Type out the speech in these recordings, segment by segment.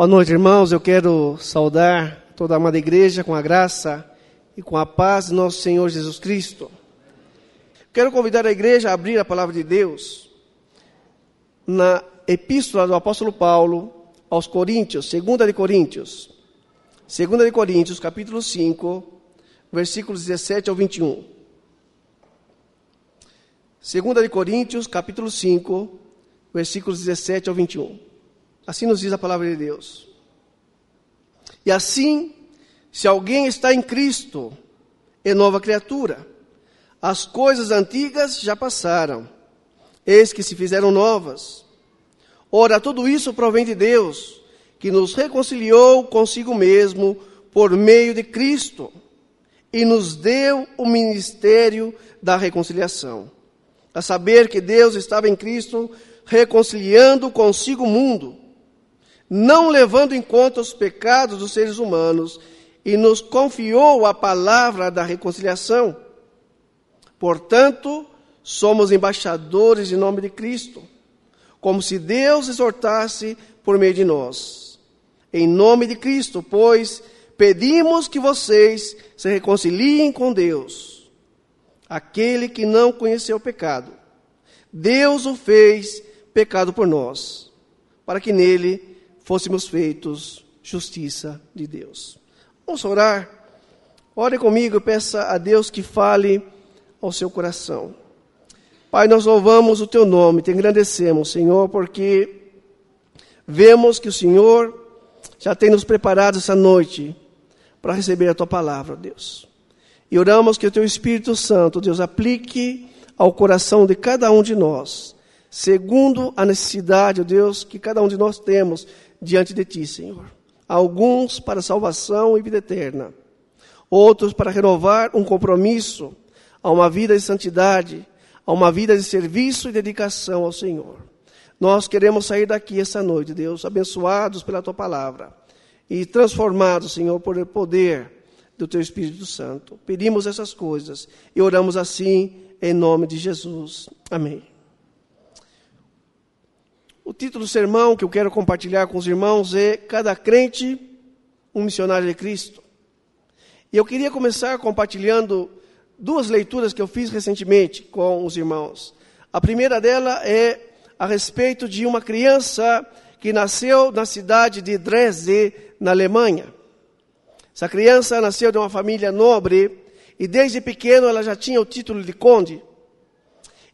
Boa noite, irmãos. Eu quero saudar toda a amada igreja com a graça e com a paz de nosso Senhor Jesus Cristo. Quero convidar a igreja a abrir a palavra de Deus na epístola do apóstolo Paulo aos Coríntios, 2 de Coríntios. 2 de Coríntios, capítulo 5, versículos 17 ao 21. 2 de Coríntios, capítulo 5, versículos 17 ao 21. Assim nos diz a palavra de Deus. E assim, se alguém está em Cristo, é nova criatura. As coisas antigas já passaram, eis que se fizeram novas. Ora, tudo isso provém de Deus, que nos reconciliou consigo mesmo por meio de Cristo e nos deu o ministério da reconciliação. A saber que Deus estava em Cristo reconciliando consigo o mundo, não levando em conta os pecados dos seres humanos, e nos confiou a palavra da reconciliação. Portanto, somos embaixadores em nome de Cristo, como se Deus exortasse por meio de nós. Em nome de Cristo, pois, pedimos que vocês se reconciliem com Deus. Aquele que não conheceu o pecado, Deus o fez pecado por nós, para que nele fôssemos feitos justiça de Deus. Vamos orar. Ore comigo peça a Deus que fale ao seu coração. Pai, nós louvamos o teu nome, te agradecemos, Senhor, porque vemos que o Senhor já tem nos preparado essa noite para receber a tua palavra, Deus. E oramos que o teu Espírito Santo, Deus, aplique ao coração de cada um de nós, segundo a necessidade, Deus, que cada um de nós temos diante de ti, Senhor. Alguns para salvação e vida eterna, outros para renovar um compromisso a uma vida de santidade, a uma vida de serviço e dedicação ao Senhor. Nós queremos sair daqui essa noite, Deus, abençoados pela tua palavra e transformados, Senhor, por poder do teu Espírito Santo. Pedimos essas coisas e oramos assim em nome de Jesus. Amém. O título do sermão que eu quero compartilhar com os irmãos é Cada crente, um missionário de Cristo. E eu queria começar compartilhando duas leituras que eu fiz recentemente com os irmãos. A primeira dela é a respeito de uma criança que nasceu na cidade de Dresde, na Alemanha. Essa criança nasceu de uma família nobre e desde pequeno ela já tinha o título de conde.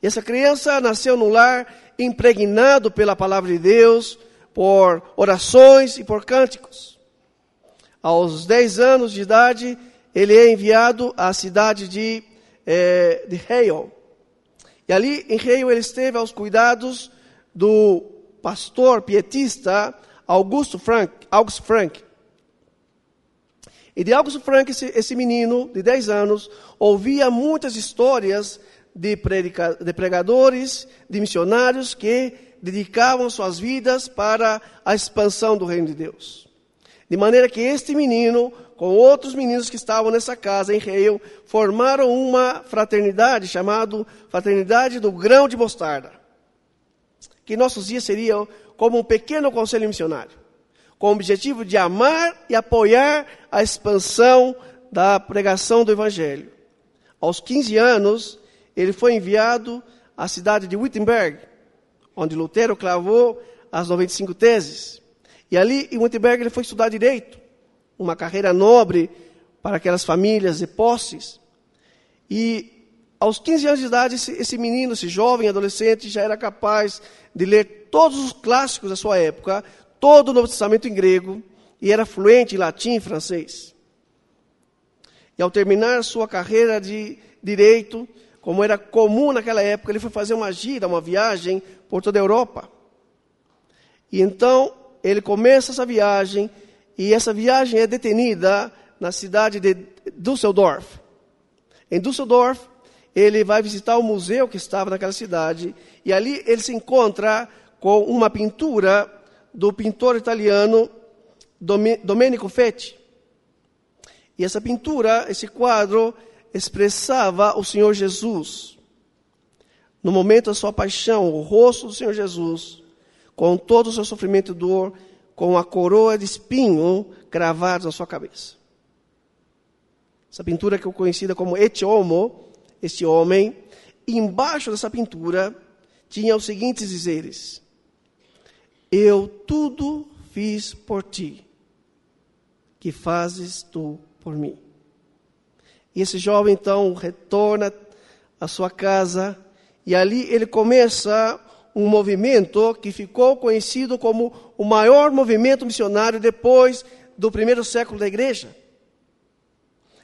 Essa criança nasceu num lar impregnado pela palavra de Deus, por orações e por cânticos. Aos 10 anos de idade, ele é enviado à cidade de, eh, de Hale. E ali em Hale ele esteve aos cuidados do pastor pietista Augusto Frank. August Frank. E de Augusto Frank, esse, esse menino de 10 anos, ouvia muitas histórias de, predica, de pregadores, de missionários que dedicavam suas vidas para a expansão do reino de Deus. De maneira que este menino, com outros meninos que estavam nessa casa em Rio, formaram uma fraternidade chamada Fraternidade do Grão de Mostarda, que em nossos dias seria como um pequeno conselho missionário, com o objetivo de amar e apoiar a expansão da pregação do Evangelho. Aos 15 anos, ele foi enviado à cidade de Wittenberg, onde Lutero clavou as 95 teses. E ali em Wittenberg ele foi estudar direito, uma carreira nobre para aquelas famílias de posses. E aos 15 anos de idade, esse, esse menino, esse jovem adolescente, já era capaz de ler todos os clássicos da sua época, todo o Novo Testamento em grego, e era fluente em latim e francês. E ao terminar sua carreira de direito, como era comum naquela época, ele foi fazer uma gira, uma viagem por toda a Europa. E então ele começa essa viagem, e essa viagem é detenida na cidade de Düsseldorf. Em Düsseldorf, ele vai visitar o museu que estava naquela cidade, e ali ele se encontra com uma pintura do pintor italiano Domenico Fetti. E essa pintura, esse quadro, expressava o Senhor Jesus. No momento da sua paixão, o rosto do Senhor Jesus, com todo o seu sofrimento e dor, com a coroa de espinho cravada na sua cabeça. Essa pintura que é conhecida como Etiomo, este homem, embaixo dessa pintura tinha os seguintes dizeres: Eu tudo fiz por ti, que fazes tu por mim. E esse jovem então retorna à sua casa e ali ele começa um movimento que ficou conhecido como o maior movimento missionário depois do primeiro século da igreja.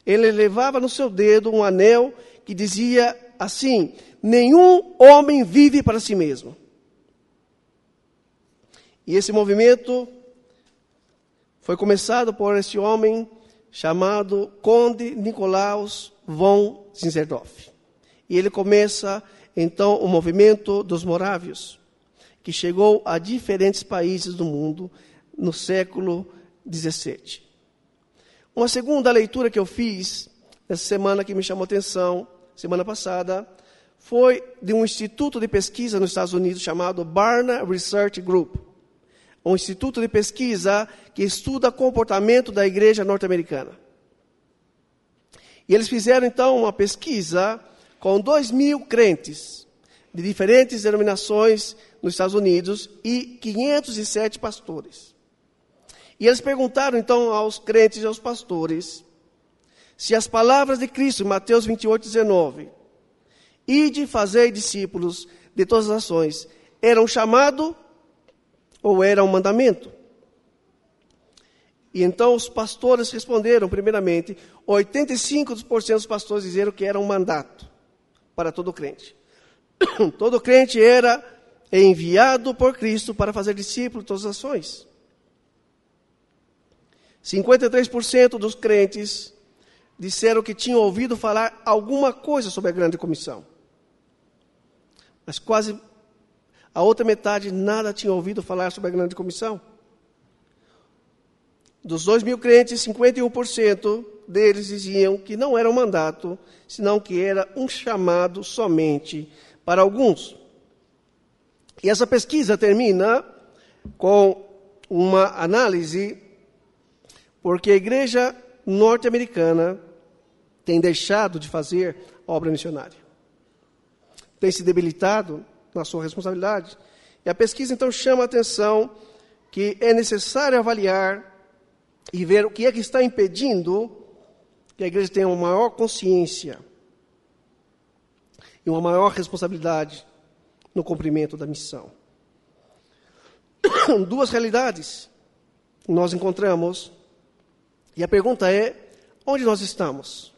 Ele levava no seu dedo um anel que dizia assim: Nenhum homem vive para si mesmo. E esse movimento foi começado por esse homem chamado Conde Nicolaus von Zinzendorf. E ele começa então o movimento dos morávios, que chegou a diferentes países do mundo no século XVII. Uma segunda leitura que eu fiz essa semana que me chamou atenção, semana passada, foi de um instituto de pesquisa nos Estados Unidos chamado Barna Research Group. Um instituto de pesquisa que estuda comportamento da igreja norte-americana. E eles fizeram então uma pesquisa com dois mil crentes de diferentes denominações nos Estados Unidos e 507 pastores. E eles perguntaram então aos crentes e aos pastores se as palavras de Cristo, Mateus 28, 19, e de fazer discípulos de todas as nações, eram chamado ou era um mandamento? E então os pastores responderam, primeiramente, 85% dos pastores disseram que era um mandato para todo crente. todo crente era enviado por Cristo para fazer discípulos de todas as ações. 53% dos crentes disseram que tinham ouvido falar alguma coisa sobre a grande comissão. Mas quase a outra metade nada tinha ouvido falar sobre a grande comissão. Dos 2 mil crentes, 51% deles diziam que não era um mandato, senão que era um chamado somente para alguns. E essa pesquisa termina com uma análise, porque a igreja norte-americana tem deixado de fazer obra missionária. Tem se debilitado na sua responsabilidade. E a pesquisa então chama a atenção que é necessário avaliar e ver o que é que está impedindo que a igreja tenha uma maior consciência e uma maior responsabilidade no cumprimento da missão. Duas realidades nós encontramos, e a pergunta é: onde nós estamos?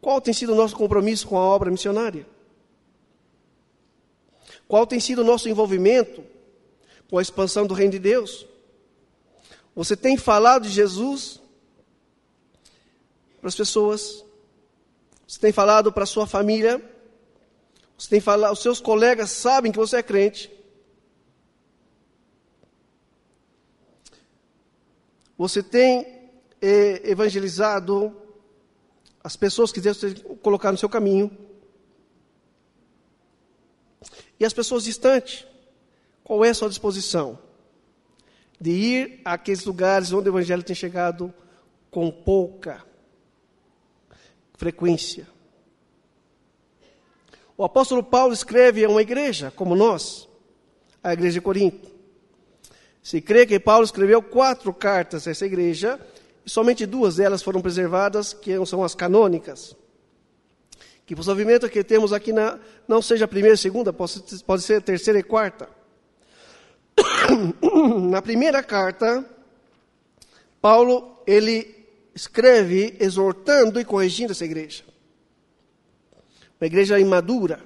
Qual tem sido o nosso compromisso com a obra missionária? Qual tem sido o nosso envolvimento com a expansão do Reino de Deus? Você tem falado de Jesus para as pessoas? Você tem falado para a sua família? Você tem falado, os seus colegas sabem que você é crente? Você tem eh, evangelizado as pessoas que Deus tem colocar no seu caminho? E as pessoas distantes? Qual é a sua disposição? De ir àqueles lugares onde o Evangelho tem chegado com pouca frequência. O apóstolo Paulo escreve a uma igreja como nós, a igreja de Corinto. Se crê que Paulo escreveu quatro cartas a essa igreja, e somente duas delas foram preservadas, que são as canônicas. Que possivelmente que temos aqui na, não seja a primeira e segunda, pode, pode ser a terceira e quarta. na primeira carta, Paulo, ele escreve exortando e corrigindo essa igreja. Uma igreja imadura,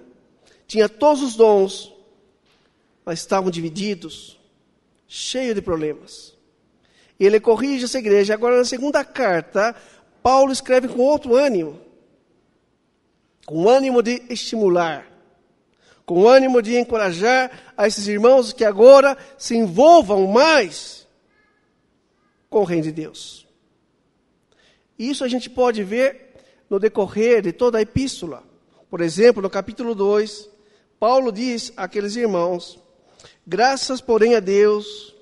tinha todos os dons, mas estavam divididos, cheio de problemas. Ele corrige essa igreja. Agora, na segunda carta, Paulo escreve com outro ânimo, com ânimo de estimular, com ânimo de encorajar a esses irmãos que agora se envolvam mais com o reino de Deus. Isso a gente pode ver no decorrer de toda a epístola. Por exemplo, no capítulo 2, Paulo diz àqueles irmãos: Graças, porém, a Deus,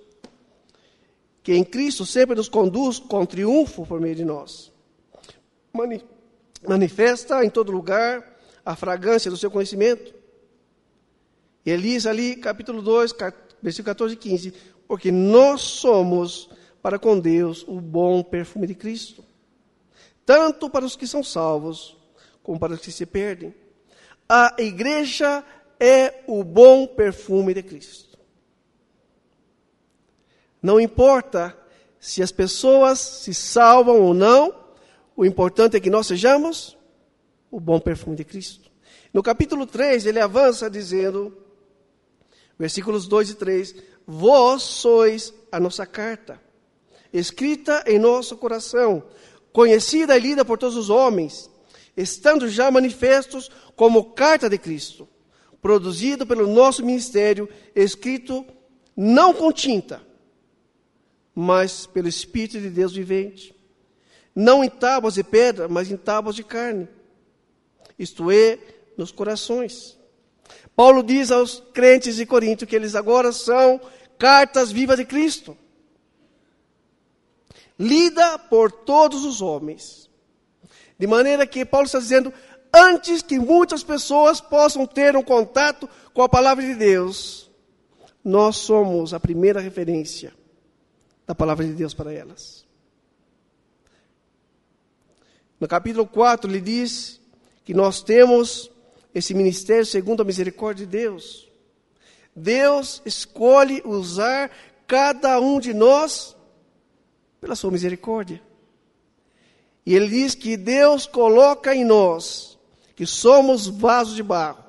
que em Cristo sempre nos conduz com triunfo por meio de nós. Mani manifesta em todo lugar a fragrância do seu conhecimento. E diz ali, capítulo 2, versículo 14 e 15: Porque nós somos para com Deus o bom perfume de Cristo, tanto para os que são salvos, como para os que se perdem. A igreja é o bom perfume de Cristo. Não importa se as pessoas se salvam ou não, o importante é que nós sejamos o bom perfume de Cristo. No capítulo 3, ele avança dizendo, versículos 2 e 3: Vós sois a nossa carta, escrita em nosso coração, conhecida e lida por todos os homens, estando já manifestos como carta de Cristo, produzido pelo nosso ministério, escrito não com tinta, mas pelo Espírito de Deus vivente. Não em tábuas de pedra, mas em tábuas de carne. Isto é, nos corações. Paulo diz aos crentes de Corinto que eles agora são cartas vivas de Cristo. Lida por todos os homens. De maneira que Paulo está dizendo, antes que muitas pessoas possam ter um contato com a palavra de Deus, nós somos a primeira referência da palavra de Deus para elas. No capítulo 4, ele diz que nós temos esse ministério segundo a misericórdia de Deus. Deus escolhe usar cada um de nós pela sua misericórdia. E ele diz que Deus coloca em nós, que somos vasos de barro,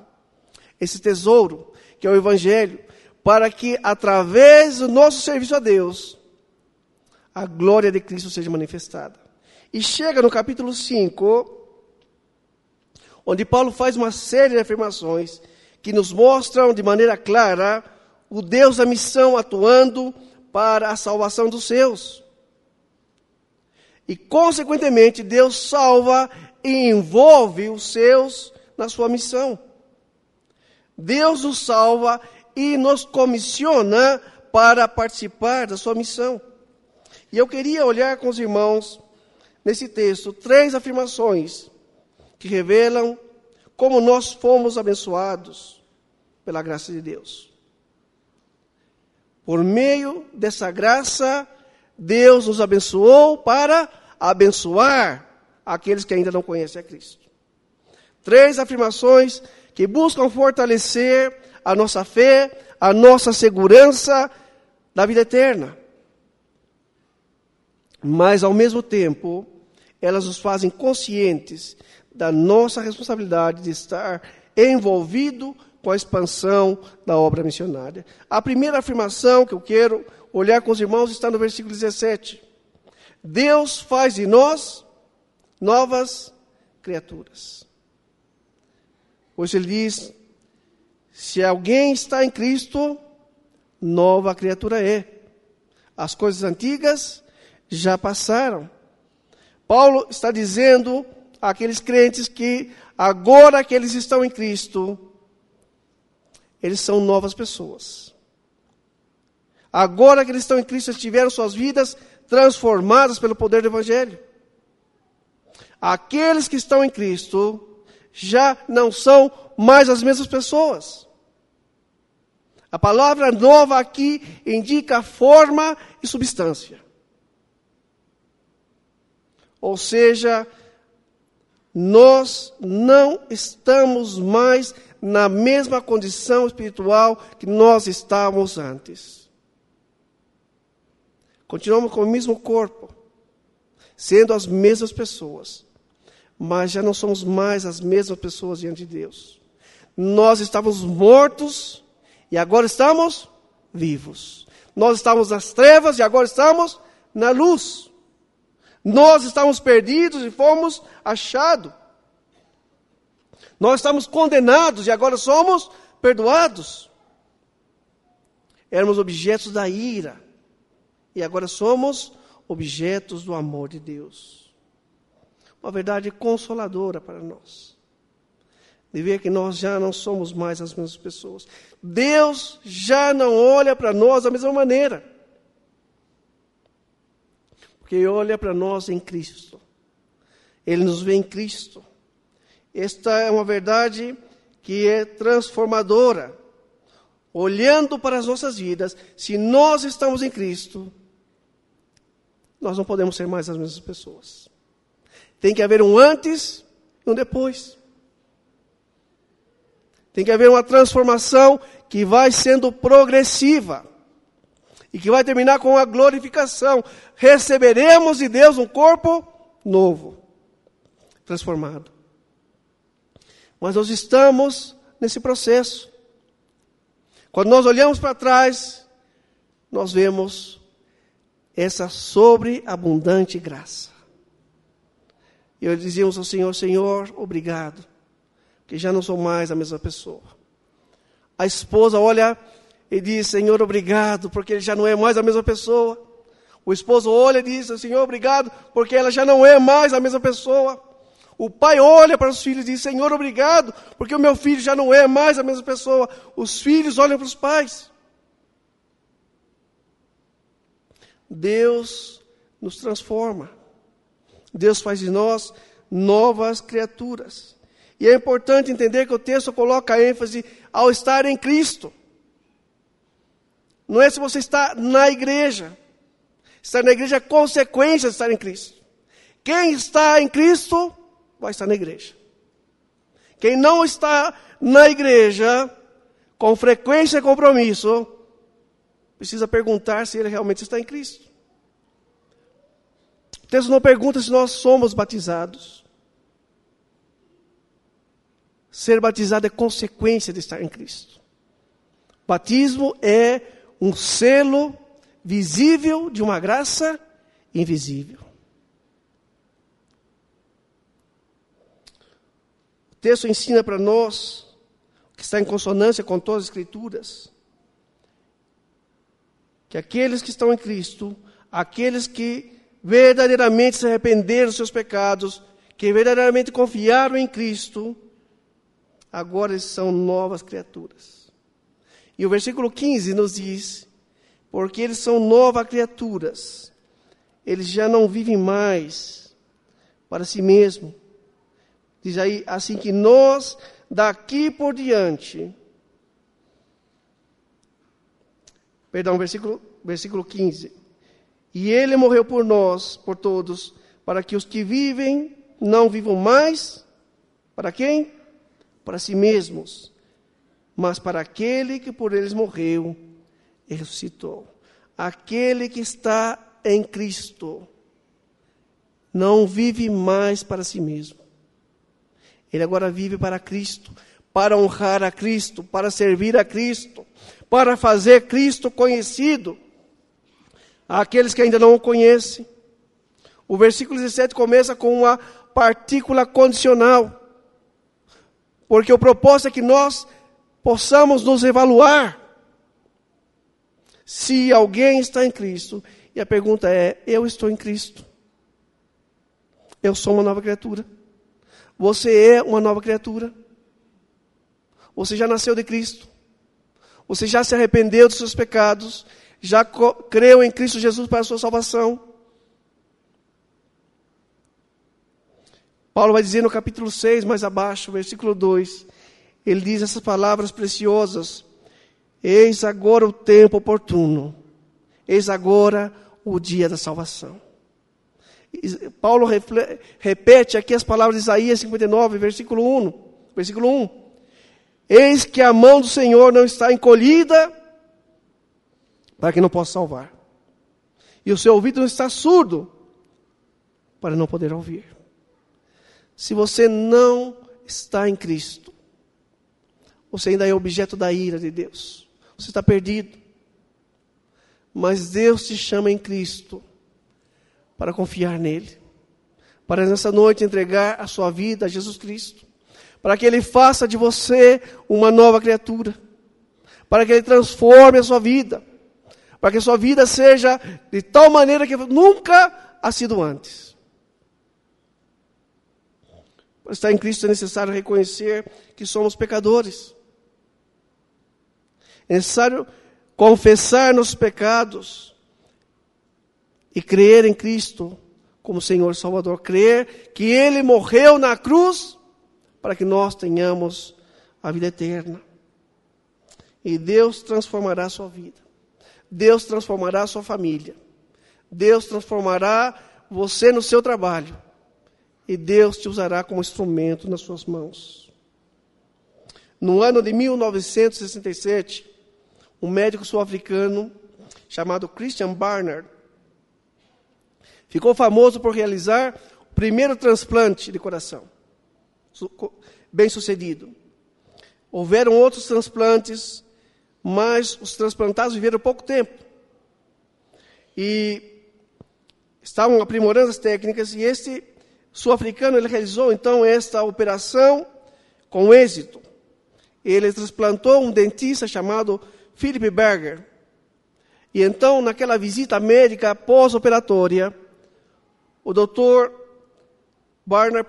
esse tesouro, que é o Evangelho, para que através do nosso serviço a Deus, a glória de Cristo seja manifestada. E chega no capítulo 5, onde Paulo faz uma série de afirmações que nos mostram de maneira clara o Deus da missão atuando para a salvação dos seus. E, consequentemente, Deus salva e envolve os seus na sua missão. Deus nos salva e nos comissiona para participar da sua missão. E eu queria olhar com os irmãos, nesse texto, três afirmações que revelam como nós fomos abençoados pela graça de Deus. Por meio dessa graça, Deus nos abençoou para abençoar aqueles que ainda não conhecem a Cristo. Três afirmações que buscam fortalecer a nossa fé, a nossa segurança da vida eterna mas ao mesmo tempo, elas nos fazem conscientes da nossa responsabilidade de estar envolvido com a expansão da obra missionária. A primeira afirmação que eu quero olhar com os irmãos está no versículo 17. Deus faz de nós novas criaturas. Pois ele diz: se alguém está em Cristo, nova criatura é. As coisas antigas já passaram. Paulo está dizendo àqueles crentes que agora que eles estão em Cristo, eles são novas pessoas. Agora que eles estão em Cristo, eles tiveram suas vidas transformadas pelo poder do Evangelho. Aqueles que estão em Cristo já não são mais as mesmas pessoas. A palavra nova aqui indica forma e substância. Ou seja, nós não estamos mais na mesma condição espiritual que nós estávamos antes. Continuamos com o mesmo corpo, sendo as mesmas pessoas, mas já não somos mais as mesmas pessoas diante de Deus. Nós estávamos mortos e agora estamos vivos. Nós estávamos nas trevas e agora estamos na luz. Nós estávamos perdidos e fomos achados. Nós estávamos condenados e agora somos perdoados. Éramos objetos da ira e agora somos objetos do amor de Deus. Uma verdade consoladora para nós. De ver que nós já não somos mais as mesmas pessoas. Deus já não olha para nós da mesma maneira. Porque olha para nós em Cristo. Ele nos vê em Cristo. Esta é uma verdade que é transformadora. Olhando para as nossas vidas, se nós estamos em Cristo, nós não podemos ser mais as mesmas pessoas. Tem que haver um antes e um depois. Tem que haver uma transformação que vai sendo progressiva e que vai terminar com a glorificação. Receberemos de Deus um corpo novo, transformado. Mas nós estamos nesse processo. Quando nós olhamos para trás, nós vemos essa sobreabundante graça. E eu dizíamos ao Senhor, Senhor, obrigado, que já não sou mais a mesma pessoa. A esposa olha e diz, Senhor, obrigado, porque ele já não é mais a mesma pessoa. O esposo olha e diz, Senhor, obrigado, porque ela já não é mais a mesma pessoa. O pai olha para os filhos e diz: Senhor, obrigado, porque o meu filho já não é mais a mesma pessoa. Os filhos olham para os pais. Deus nos transforma. Deus faz de nós novas criaturas. E é importante entender que o texto coloca ênfase ao estar em Cristo. Não é se você está na igreja. Estar na igreja é consequência de estar em Cristo. Quem está em Cristo vai estar na igreja. Quem não está na igreja, com frequência e compromisso, precisa perguntar se ele realmente está em Cristo. O texto não pergunta se nós somos batizados. Ser batizado é consequência de estar em Cristo. Batismo é um selo visível de uma graça invisível. texto ensina para nós, que está em consonância com todas as Escrituras, que aqueles que estão em Cristo, aqueles que verdadeiramente se arrependeram dos seus pecados, que verdadeiramente confiaram em Cristo, agora eles são novas criaturas. E o versículo 15 nos diz: porque eles são novas criaturas, eles já não vivem mais para si mesmos, Diz aí assim que nós, daqui por diante, perdão, versículo, versículo 15. E ele morreu por nós, por todos, para que os que vivem não vivam mais, para quem? Para si mesmos, mas para aquele que por eles morreu e ressuscitou. Aquele que está em Cristo não vive mais para si mesmo ele agora vive para Cristo, para honrar a Cristo, para servir a Cristo, para fazer Cristo conhecido àqueles que ainda não o conhecem. O versículo 17 começa com uma partícula condicional, porque o propósito é que nós possamos nos evaluar se alguém está em Cristo. E a pergunta é: eu estou em Cristo? Eu sou uma nova criatura. Você é uma nova criatura. Você já nasceu de Cristo. Você já se arrependeu dos seus pecados. Já creu em Cristo Jesus para a sua salvação. Paulo vai dizer no capítulo 6, mais abaixo, versículo 2. Ele diz essas palavras preciosas. Eis agora o tempo oportuno. Eis agora o dia da salvação. Paulo repete aqui as palavras de Isaías 59, versículo 1. Versículo 1. Eis que a mão do Senhor não está encolhida para que não possa salvar. E o seu ouvido não está surdo para não poder ouvir. Se você não está em Cristo, você ainda é objeto da ira de Deus. Você está perdido. Mas Deus te chama em Cristo para confiar nele, para nessa noite entregar a sua vida a Jesus Cristo, para que ele faça de você uma nova criatura, para que ele transforme a sua vida, para que a sua vida seja de tal maneira que nunca ha sido antes. Para estar em Cristo é necessário reconhecer que somos pecadores. É necessário confessar nossos pecados e crer em Cristo como Senhor Salvador, crer que Ele morreu na cruz para que nós tenhamos a vida eterna. E Deus transformará a sua vida. Deus transformará a sua família. Deus transformará você no seu trabalho. E Deus te usará como instrumento nas suas mãos. No ano de 1967, um médico sul-africano chamado Christian Barnard ficou famoso por realizar o primeiro transplante de coração. Bem sucedido. Houveram outros transplantes, mas os transplantados viveram pouco tempo. E estavam aprimorando as técnicas, e este sul-africano ele realizou então esta operação com êxito. Ele transplantou um dentista chamado Philip Berger. E então, naquela visita médica pós-operatória, o doutor Barner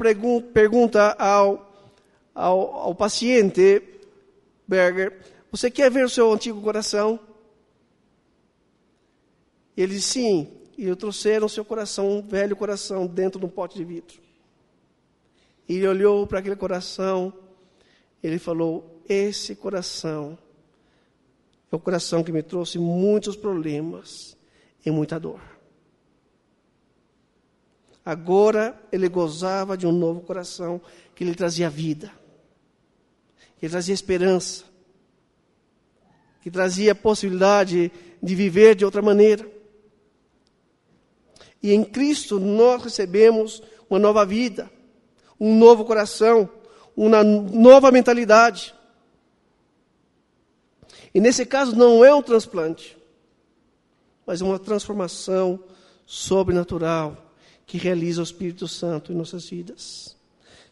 pergunta ao, ao, ao paciente Berger: Você quer ver o seu antigo coração? E ele disse: Sim. E eu trouxeram o seu coração, um velho coração, dentro de um pote de vidro. E ele olhou para aquele coração, ele falou: Esse coração o coração que me trouxe muitos problemas e muita dor. Agora ele gozava de um novo coração que lhe trazia vida, que trazia esperança, que trazia possibilidade de viver de outra maneira. E em Cristo nós recebemos uma nova vida, um novo coração, uma nova mentalidade. E nesse caso não é um transplante, mas uma transformação sobrenatural que realiza o Espírito Santo em nossas vidas.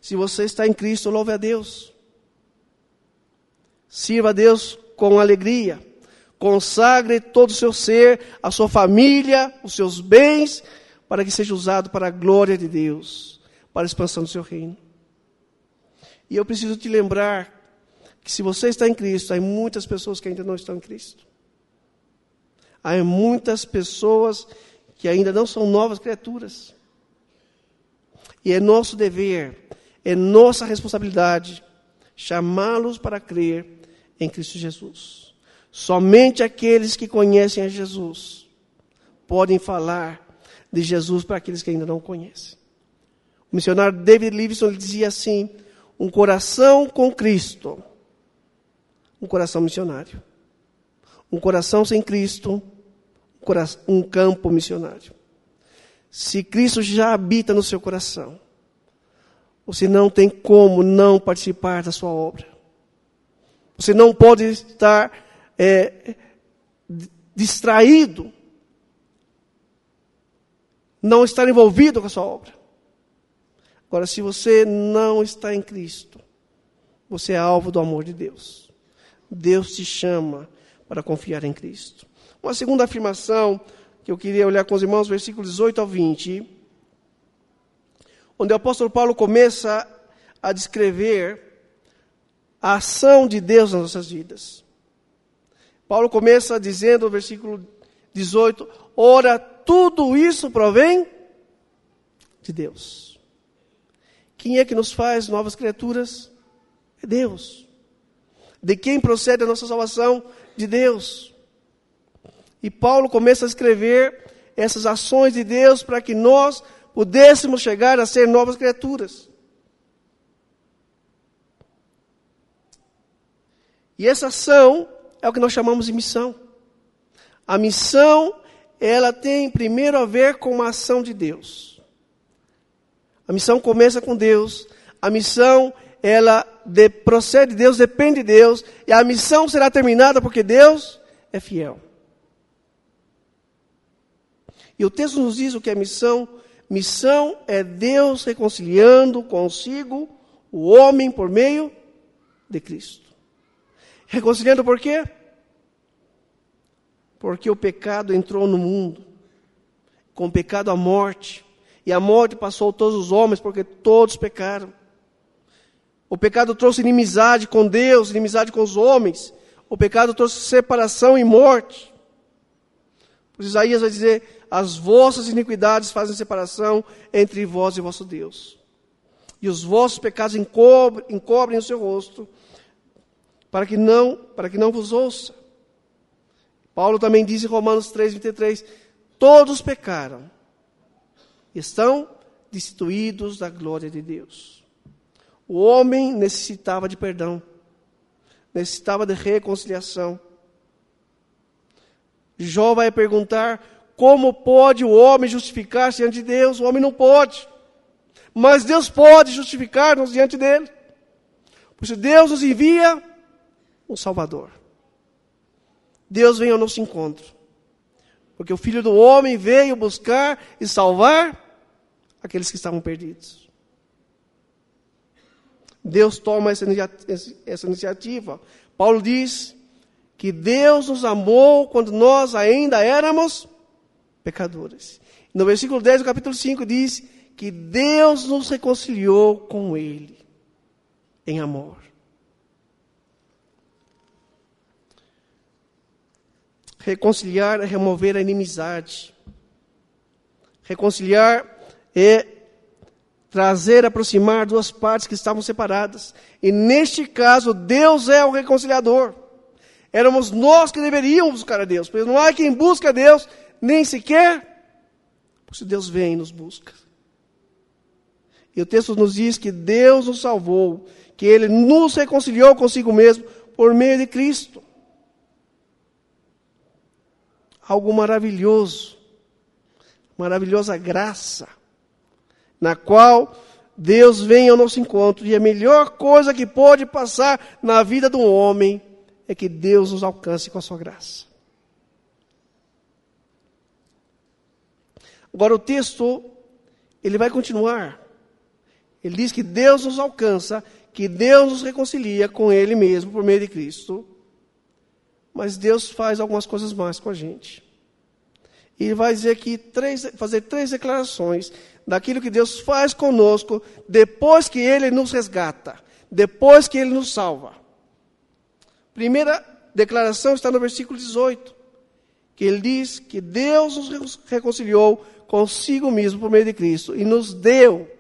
Se você está em Cristo, louve a Deus. Sirva a Deus com alegria. Consagre todo o seu ser, a sua família, os seus bens, para que seja usado para a glória de Deus, para a expansão do seu reino. E eu preciso te lembrar que se você está em Cristo, há muitas pessoas que ainda não estão em Cristo. Há muitas pessoas que ainda não são novas criaturas. E é nosso dever, é nossa responsabilidade chamá-los para crer em Cristo Jesus. Somente aqueles que conhecem a Jesus podem falar de Jesus para aqueles que ainda não conhecem. O missionário David Livingstone dizia assim: um coração com Cristo, um coração missionário. Um coração sem Cristo, um campo missionário. Se Cristo já habita no seu coração, você não tem como não participar da sua obra. Você não pode estar é, distraído, não estar envolvido com a sua obra. Agora, se você não está em Cristo, você é alvo do amor de Deus. Deus te chama para confiar em Cristo. Uma segunda afirmação que eu queria olhar com os irmãos, versículos 18 ao 20, onde o apóstolo Paulo começa a descrever a ação de Deus nas nossas vidas. Paulo começa dizendo no versículo 18: Ora, tudo isso provém de Deus. Quem é que nos faz novas criaturas? É Deus. De quem procede a nossa salvação? De Deus. E Paulo começa a escrever essas ações de Deus para que nós pudéssemos chegar a ser novas criaturas. E essa ação é o que nós chamamos de missão. A missão, ela tem primeiro a ver com a ação de Deus. A missão começa com Deus. A missão, ela de, procede de Deus, depende de Deus. E a missão será terminada porque Deus é fiel. E o texto nos diz o que é missão. Missão é Deus reconciliando consigo o homem por meio de Cristo. Reconciliando por quê? Porque o pecado entrou no mundo. Com o pecado a morte. E a morte passou a todos os homens porque todos pecaram. O pecado trouxe inimizade com Deus, inimizade com os homens. O pecado trouxe separação e morte. Por Isaías vai dizer: As vossas iniquidades fazem separação entre vós e vosso Deus. E os vossos pecados encobrem, encobrem o seu rosto, para que não, para que não vos ouça. Paulo também diz em Romanos 3, 23: Todos pecaram, estão destituídos da glória de Deus. O homem necessitava de perdão, necessitava de reconciliação. Jó vai perguntar: como pode o homem justificar-se diante de Deus? O homem não pode. Mas Deus pode justificar-nos diante dele. Por isso Deus nos envia um Salvador. Deus vem ao nosso encontro. Porque o Filho do Homem veio buscar e salvar aqueles que estavam perdidos. Deus toma essa, essa iniciativa. Paulo diz que Deus nos amou quando nós ainda éramos pecadores. No versículo 10 do capítulo 5 diz que Deus nos reconciliou com Ele em amor. Reconciliar é remover a inimizade. Reconciliar é trazer, aproximar duas partes que estavam separadas. E neste caso, Deus é o reconciliador. Éramos nós que deveríamos buscar a Deus, pois não há quem busque a Deus, nem sequer, se Deus vem e nos busca. E o texto nos diz que Deus nos salvou, que Ele nos reconciliou consigo mesmo por meio de Cristo. Algo maravilhoso, maravilhosa graça, na qual Deus vem ao nosso encontro, e a melhor coisa que pode passar na vida do homem é que Deus nos alcance com a sua graça. Agora o texto, ele vai continuar. Ele diz que Deus nos alcança, que Deus nos reconcilia com Ele mesmo por meio de Cristo. Mas Deus faz algumas coisas mais com a gente. E vai dizer aqui três, fazer três declarações daquilo que Deus faz conosco depois que Ele nos resgata, depois que Ele nos salva. Primeira declaração está no versículo 18, que ele diz que Deus nos reconciliou consigo mesmo por meio de Cristo e nos deu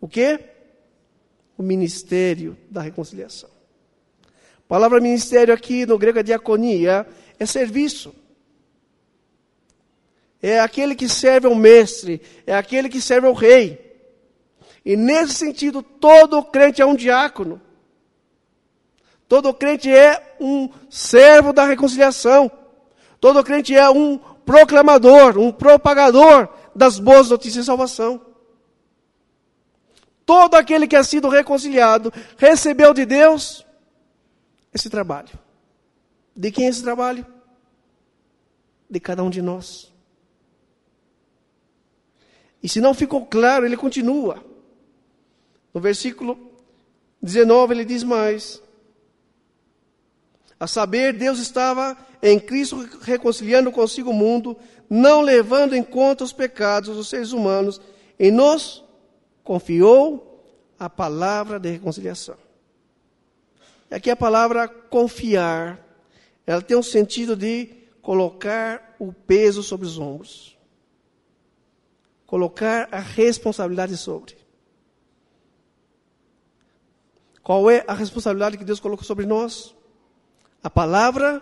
o quê? O ministério da reconciliação. A palavra ministério aqui no grego é diaconia, é serviço. É aquele que serve ao mestre, é aquele que serve ao rei. E nesse sentido, todo crente é um diácono. Todo crente é um servo da reconciliação. Todo crente é um proclamador, um propagador das boas notícias de salvação. Todo aquele que ha sido reconciliado recebeu de Deus esse trabalho. De quem é esse trabalho? De cada um de nós. E se não ficou claro, ele continua. No versículo 19 ele diz mais: a saber, Deus estava em Cristo reconciliando consigo o mundo, não levando em conta os pecados dos seres humanos, e nos confiou a palavra de reconciliação. Aqui a palavra confiar, ela tem um sentido de colocar o peso sobre os ombros. Colocar a responsabilidade sobre. Qual é a responsabilidade que Deus colocou sobre nós? a palavra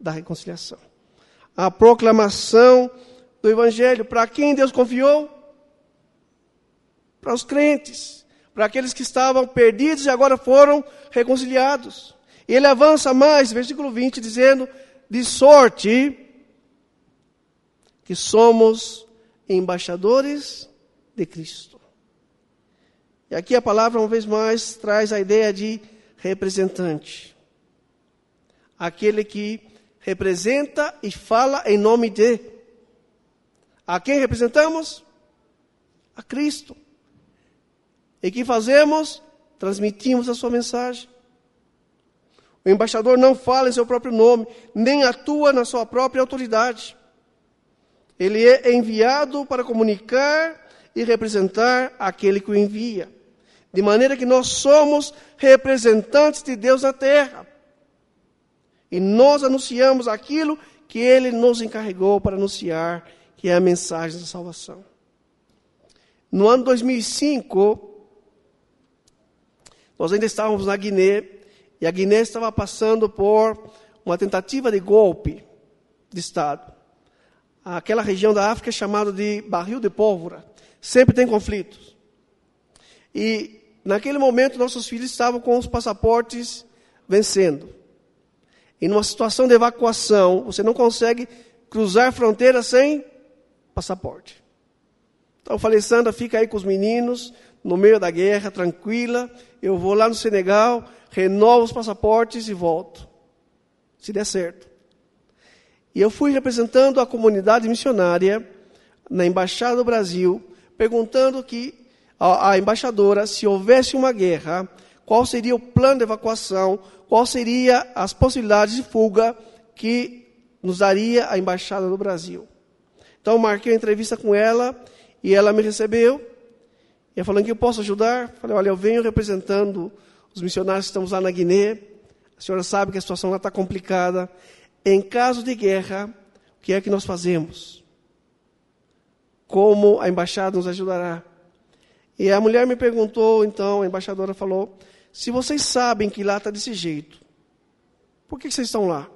da reconciliação. A proclamação do Evangelho. Para quem Deus confiou? Para os crentes. Para aqueles que estavam perdidos e agora foram reconciliados. E ele avança mais, versículo 20, dizendo: De sorte que somos embaixadores de Cristo. E aqui a palavra, uma vez mais, traz a ideia de representante aquele que representa e fala em nome de. A quem representamos? A Cristo. E que fazemos? Transmitimos a sua mensagem. O embaixador não fala em seu próprio nome, nem atua na sua própria autoridade. Ele é enviado para comunicar e representar aquele que o envia. De maneira que nós somos representantes de Deus na terra. E nós anunciamos aquilo que ele nos encarregou para anunciar, que é a mensagem da salvação. No ano 2005, nós ainda estávamos na Guiné, e a Guiné estava passando por uma tentativa de golpe de Estado. Aquela região da África é chamada de barril de pólvora. Sempre tem conflitos. E naquele momento nossos filhos estavam com os passaportes vencendo. E numa situação de evacuação, você não consegue cruzar fronteira sem passaporte. Então eu falei, Sandra, fica aí com os meninos, no meio da guerra, tranquila. Eu vou lá no Senegal, renovo os passaportes e volto. Se der certo. E eu fui representando a comunidade missionária na Embaixada do Brasil, perguntando que a, embaixadora se houvesse uma guerra, qual seria o plano de evacuação, qual seria as possibilidades de fuga que nos daria a embaixada do Brasil. Então marquei uma entrevista com ela e ela me recebeu. E ela falou que eu posso ajudar. Falei, olha, eu venho representando os missionários que estamos lá na Guiné. A senhora sabe que a situação lá está complicada. Em caso de guerra, o que é que nós fazemos? Como a embaixada nos ajudará? E a mulher me perguntou, então, a embaixadora falou: se vocês sabem que lá está desse jeito, por que vocês estão lá?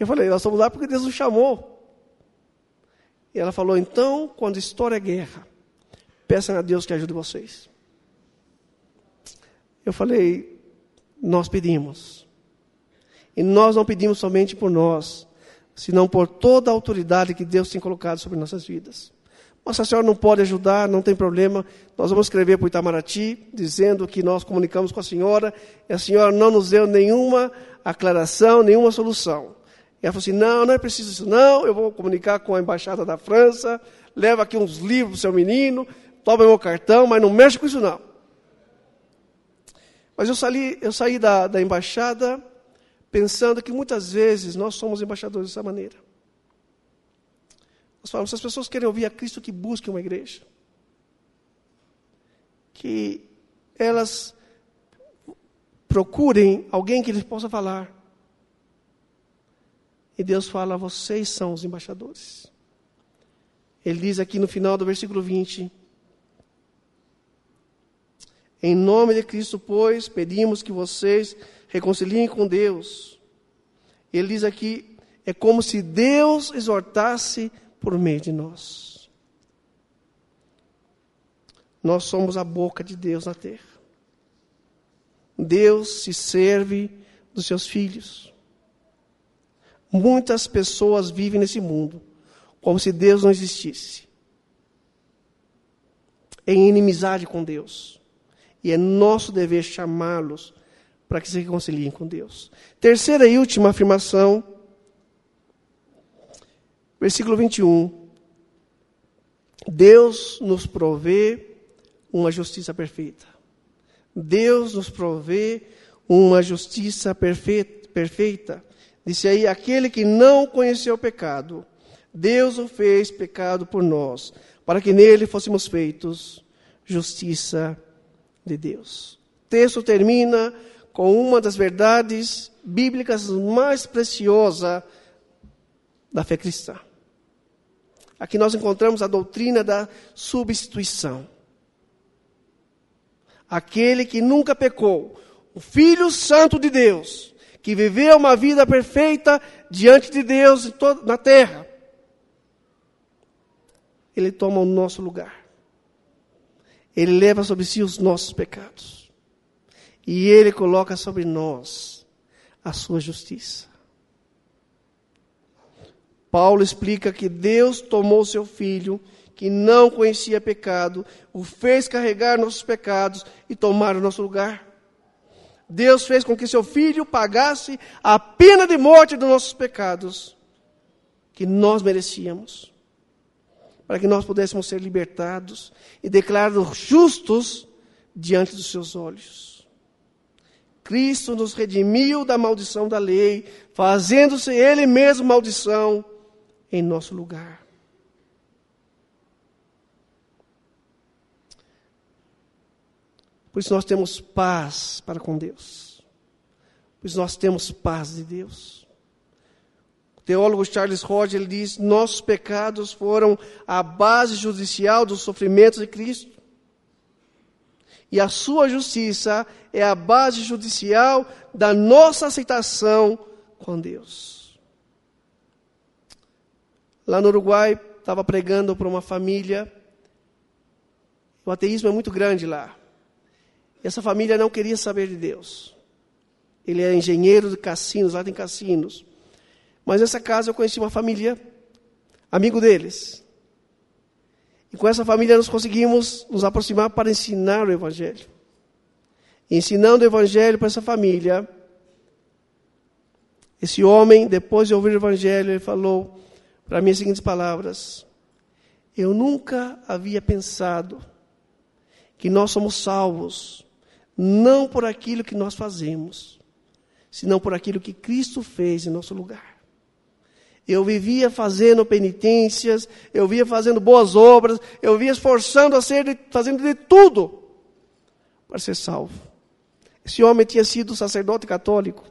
Eu falei: nós estamos lá porque Deus nos chamou. E ela falou: então, quando história é guerra, peçam a Deus que ajude vocês. Eu falei: nós pedimos. E nós não pedimos somente por nós, senão por toda a autoridade que Deus tem colocado sobre nossas vidas. Mas se a senhora não pode ajudar, não tem problema. Nós vamos escrever para o Itamaraty, dizendo que nós comunicamos com a senhora, e a senhora não nos deu nenhuma aclaração, nenhuma solução. E ela falou assim: não, não é preciso isso, não. Eu vou comunicar com a embaixada da França, leva aqui uns livros para o seu menino, toma meu cartão, mas não mexe com isso, não. Mas eu saí, eu saí da, da embaixada pensando que muitas vezes nós somos embaixadores dessa maneira. Nós falamos, se as pessoas querem ouvir a Cristo, que busquem uma igreja. Que elas procurem alguém que lhes possa falar. E Deus fala: vocês são os embaixadores. Ele diz aqui no final do versículo 20: Em nome de Cristo, pois, pedimos que vocês reconciliem com Deus. Ele diz aqui: é como se Deus exortasse por meio de nós. Nós somos a boca de Deus na terra. Deus se serve dos seus filhos. Muitas pessoas vivem nesse mundo como se Deus não existisse, em inimizade com Deus. E é nosso dever chamá-los para que se reconciliem com Deus. Terceira e última afirmação Versículo 21. Deus nos provê uma justiça perfeita. Deus nos provê uma justiça perfeita. Disse aí: aquele que não conheceu o pecado, Deus o fez pecado por nós, para que nele fôssemos feitos justiça de Deus. O texto termina com uma das verdades bíblicas mais preciosas da fé cristã. Aqui nós encontramos a doutrina da substituição. Aquele que nunca pecou, o Filho Santo de Deus, que viveu uma vida perfeita diante de Deus na terra, ele toma o nosso lugar. Ele leva sobre si os nossos pecados. E ele coloca sobre nós a sua justiça. Paulo explica que Deus tomou seu filho, que não conhecia pecado, o fez carregar nossos pecados e tomar o nosso lugar. Deus fez com que seu filho pagasse a pena de morte dos nossos pecados, que nós merecíamos, para que nós pudéssemos ser libertados e declarados justos diante dos seus olhos. Cristo nos redimiu da maldição da lei, fazendo-se Ele mesmo maldição em nosso lugar. Por isso nós temos paz para com Deus. Por isso nós temos paz de Deus. teólogo Charles Hodge ele diz: nossos pecados foram a base judicial dos sofrimentos de Cristo. E a sua justiça é a base judicial da nossa aceitação com Deus. Lá no Uruguai, estava pregando para uma família. O ateísmo é muito grande lá. Essa família não queria saber de Deus. Ele é engenheiro de cassinos, lá tem cassinos. Mas nessa casa eu conheci uma família, amigo deles. E com essa família nós conseguimos nos aproximar para ensinar o Evangelho. ensinando o Evangelho para essa família, esse homem, depois de ouvir o Evangelho, ele falou para mim as seguintes palavras: Eu nunca havia pensado que nós somos salvos, não por aquilo que nós fazemos, senão por aquilo que Cristo fez em nosso lugar. Eu vivia fazendo penitências, eu vivia fazendo boas obras, eu vivia esforçando a ser, fazendo de tudo para ser salvo. Esse homem tinha sido sacerdote católico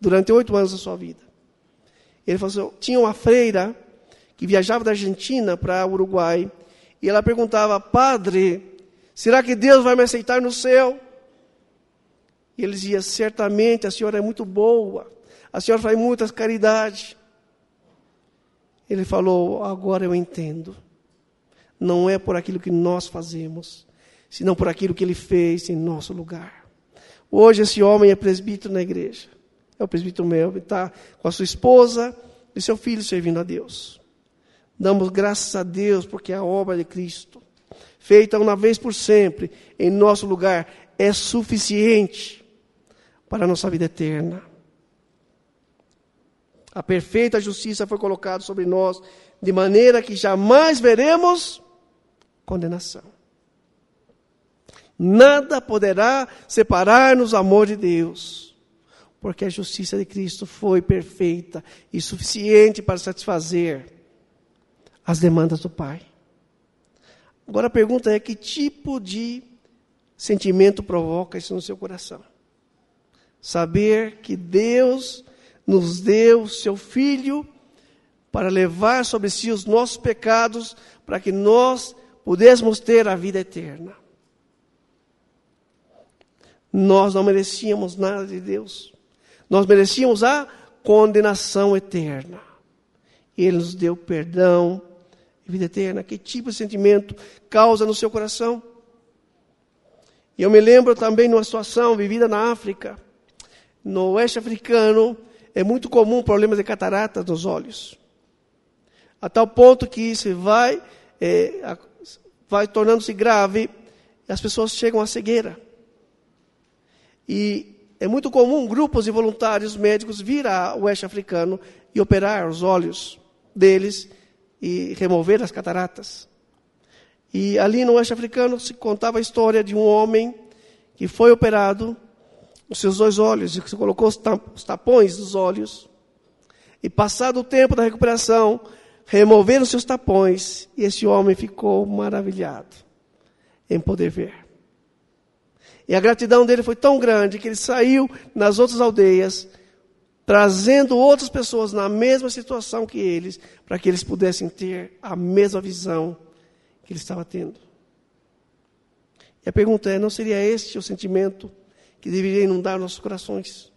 durante oito anos da sua vida. Ele falou assim, tinha uma freira que viajava da Argentina para o Uruguai e ela perguntava, padre, será que Deus vai me aceitar no céu? E ele dizia, certamente a senhora é muito boa, a senhora faz muitas caridades. Ele falou: agora eu entendo. Não é por aquilo que nós fazemos, senão por aquilo que ele fez em nosso lugar. Hoje esse homem é presbítero na igreja. É o presbítero meu, está com a sua esposa e seu filho servindo a Deus. Damos graças a Deus porque a obra de Cristo, feita uma vez por sempre em nosso lugar, é suficiente para a nossa vida eterna. A perfeita justiça foi colocada sobre nós, de maneira que jamais veremos condenação. Nada poderá separar-nos do amor de Deus, porque a justiça de Cristo foi perfeita e suficiente para satisfazer as demandas do Pai. Agora a pergunta é: que tipo de sentimento provoca isso no seu coração? Saber que Deus nos deu seu Filho para levar sobre si os nossos pecados, para que nós pudéssemos ter a vida eterna. Nós não merecíamos nada de Deus. Nós merecíamos a condenação eterna. Ele nos deu perdão e vida eterna. Que tipo de sentimento causa no seu coração? E eu me lembro também de uma situação vivida na África, no oeste africano, é muito comum problemas de catarata nos olhos. A tal ponto que isso vai, é, vai tornando-se grave as pessoas chegam à cegueira. E é muito comum grupos de voluntários médicos vir ao oeste africano e operar os olhos deles e remover as cataratas. E ali no oeste africano se contava a história de um homem que foi operado os seus dois olhos, e colocou os tapões dos olhos. E passado o tempo da recuperação, removeram seus tapões, e esse homem ficou maravilhado em poder ver. E a gratidão dele foi tão grande que ele saiu nas outras aldeias, trazendo outras pessoas na mesma situação que eles, para que eles pudessem ter a mesma visão que ele estava tendo. E a pergunta é: não seria este o sentimento que deveria inundar nossos corações.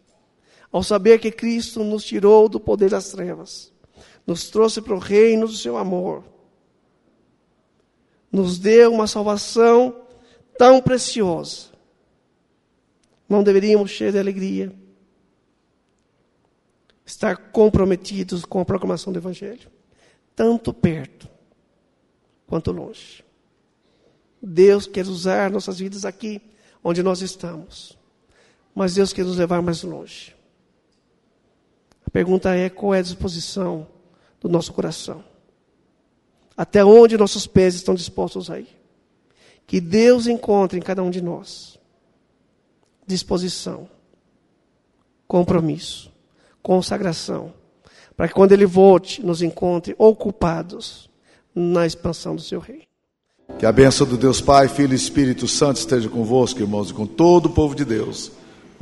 Ao saber que Cristo nos tirou do poder das trevas, nos trouxe para o reino do seu amor, nos deu uma salvação tão preciosa. Não deveríamos cheios de alegria, estar comprometidos com a proclamação do Evangelho, tanto perto quanto longe. Deus quer usar nossas vidas aqui, onde nós estamos mas Deus quer nos levar mais longe. A pergunta é: qual é a disposição do nosso coração? Até onde nossos pés estão dispostos a ir? Que Deus encontre em cada um de nós disposição, compromisso, consagração, para que quando Ele volte, nos encontre ocupados na expansão do seu reino. Que a bênção do Deus Pai, Filho e Espírito Santo esteja convosco, irmãos, e com todo o povo de Deus